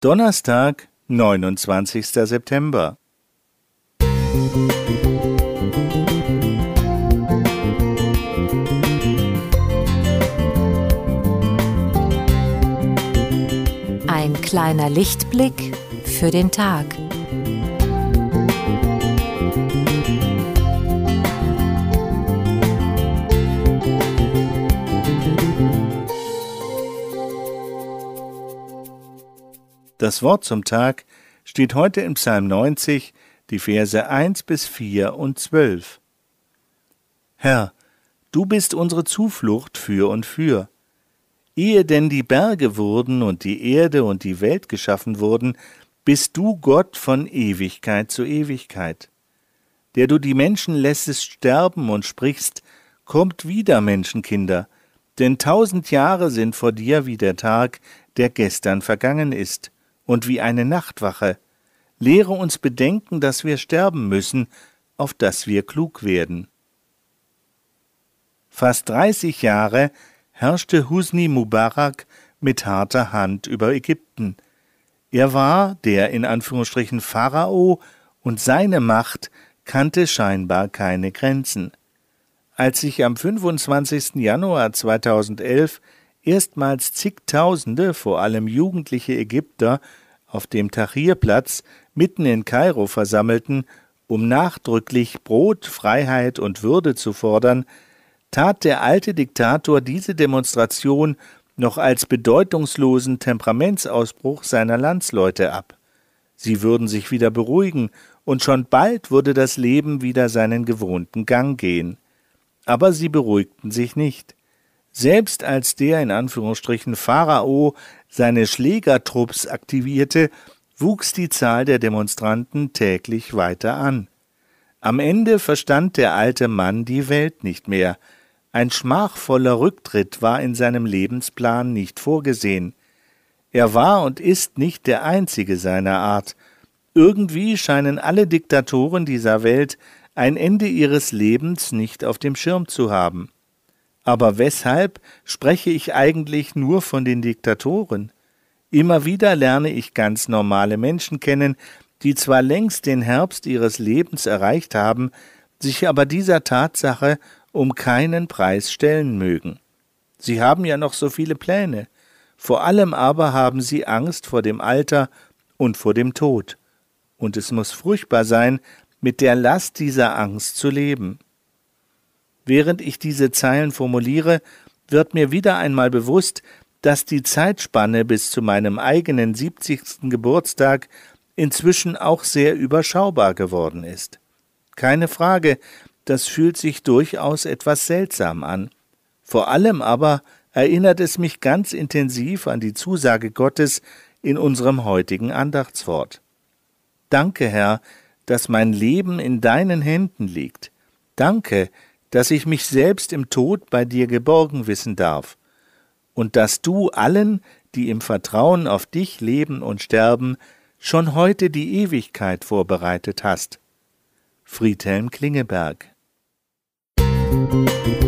Donnerstag, 29. September. Ein kleiner Lichtblick für den Tag. Das Wort zum Tag steht heute im Psalm 90, die Verse 1 bis 4 und 12. Herr, du bist unsere Zuflucht für und für. Ehe denn die Berge wurden und die Erde und die Welt geschaffen wurden, bist du Gott von Ewigkeit zu Ewigkeit. Der du die Menschen lässest sterben und sprichst, kommt wieder, Menschenkinder, denn tausend Jahre sind vor dir wie der Tag, der gestern vergangen ist und wie eine Nachtwache. Lehre uns bedenken, dass wir sterben müssen, auf dass wir klug werden. Fast dreißig Jahre herrschte Husni Mubarak mit harter Hand über Ägypten. Er war der in Anführungsstrichen Pharao, und seine Macht kannte scheinbar keine Grenzen. Als sich am 25. Januar 2011 erstmals zigtausende, vor allem jugendliche Ägypter, auf dem Tahrirplatz mitten in Kairo versammelten, um nachdrücklich Brot, Freiheit und Würde zu fordern, tat der alte Diktator diese Demonstration noch als bedeutungslosen Temperamentsausbruch seiner Landsleute ab. Sie würden sich wieder beruhigen, und schon bald würde das Leben wieder seinen gewohnten Gang gehen. Aber sie beruhigten sich nicht. Selbst als der in Anführungsstrichen Pharao seine Schlägertrupps aktivierte, wuchs die Zahl der Demonstranten täglich weiter an. Am Ende verstand der alte Mann die Welt nicht mehr. Ein schmachvoller Rücktritt war in seinem Lebensplan nicht vorgesehen. Er war und ist nicht der einzige seiner Art. Irgendwie scheinen alle Diktatoren dieser Welt ein Ende ihres Lebens nicht auf dem Schirm zu haben. Aber weshalb spreche ich eigentlich nur von den Diktatoren? Immer wieder lerne ich ganz normale Menschen kennen, die zwar längst den Herbst ihres Lebens erreicht haben, sich aber dieser Tatsache um keinen Preis stellen mögen. Sie haben ja noch so viele Pläne, vor allem aber haben sie Angst vor dem Alter und vor dem Tod, und es muss furchtbar sein, mit der Last dieser Angst zu leben. Während ich diese Zeilen formuliere, wird mir wieder einmal bewusst, dass die Zeitspanne bis zu meinem eigenen siebzigsten Geburtstag inzwischen auch sehr überschaubar geworden ist. Keine Frage, das fühlt sich durchaus etwas seltsam an. Vor allem aber erinnert es mich ganz intensiv an die Zusage Gottes in unserem heutigen Andachtswort. Danke, Herr, dass mein Leben in deinen Händen liegt. Danke, dass ich mich selbst im Tod bei dir geborgen wissen darf, und dass du allen, die im Vertrauen auf dich leben und sterben, schon heute die Ewigkeit vorbereitet hast. Friedhelm Klingeberg Musik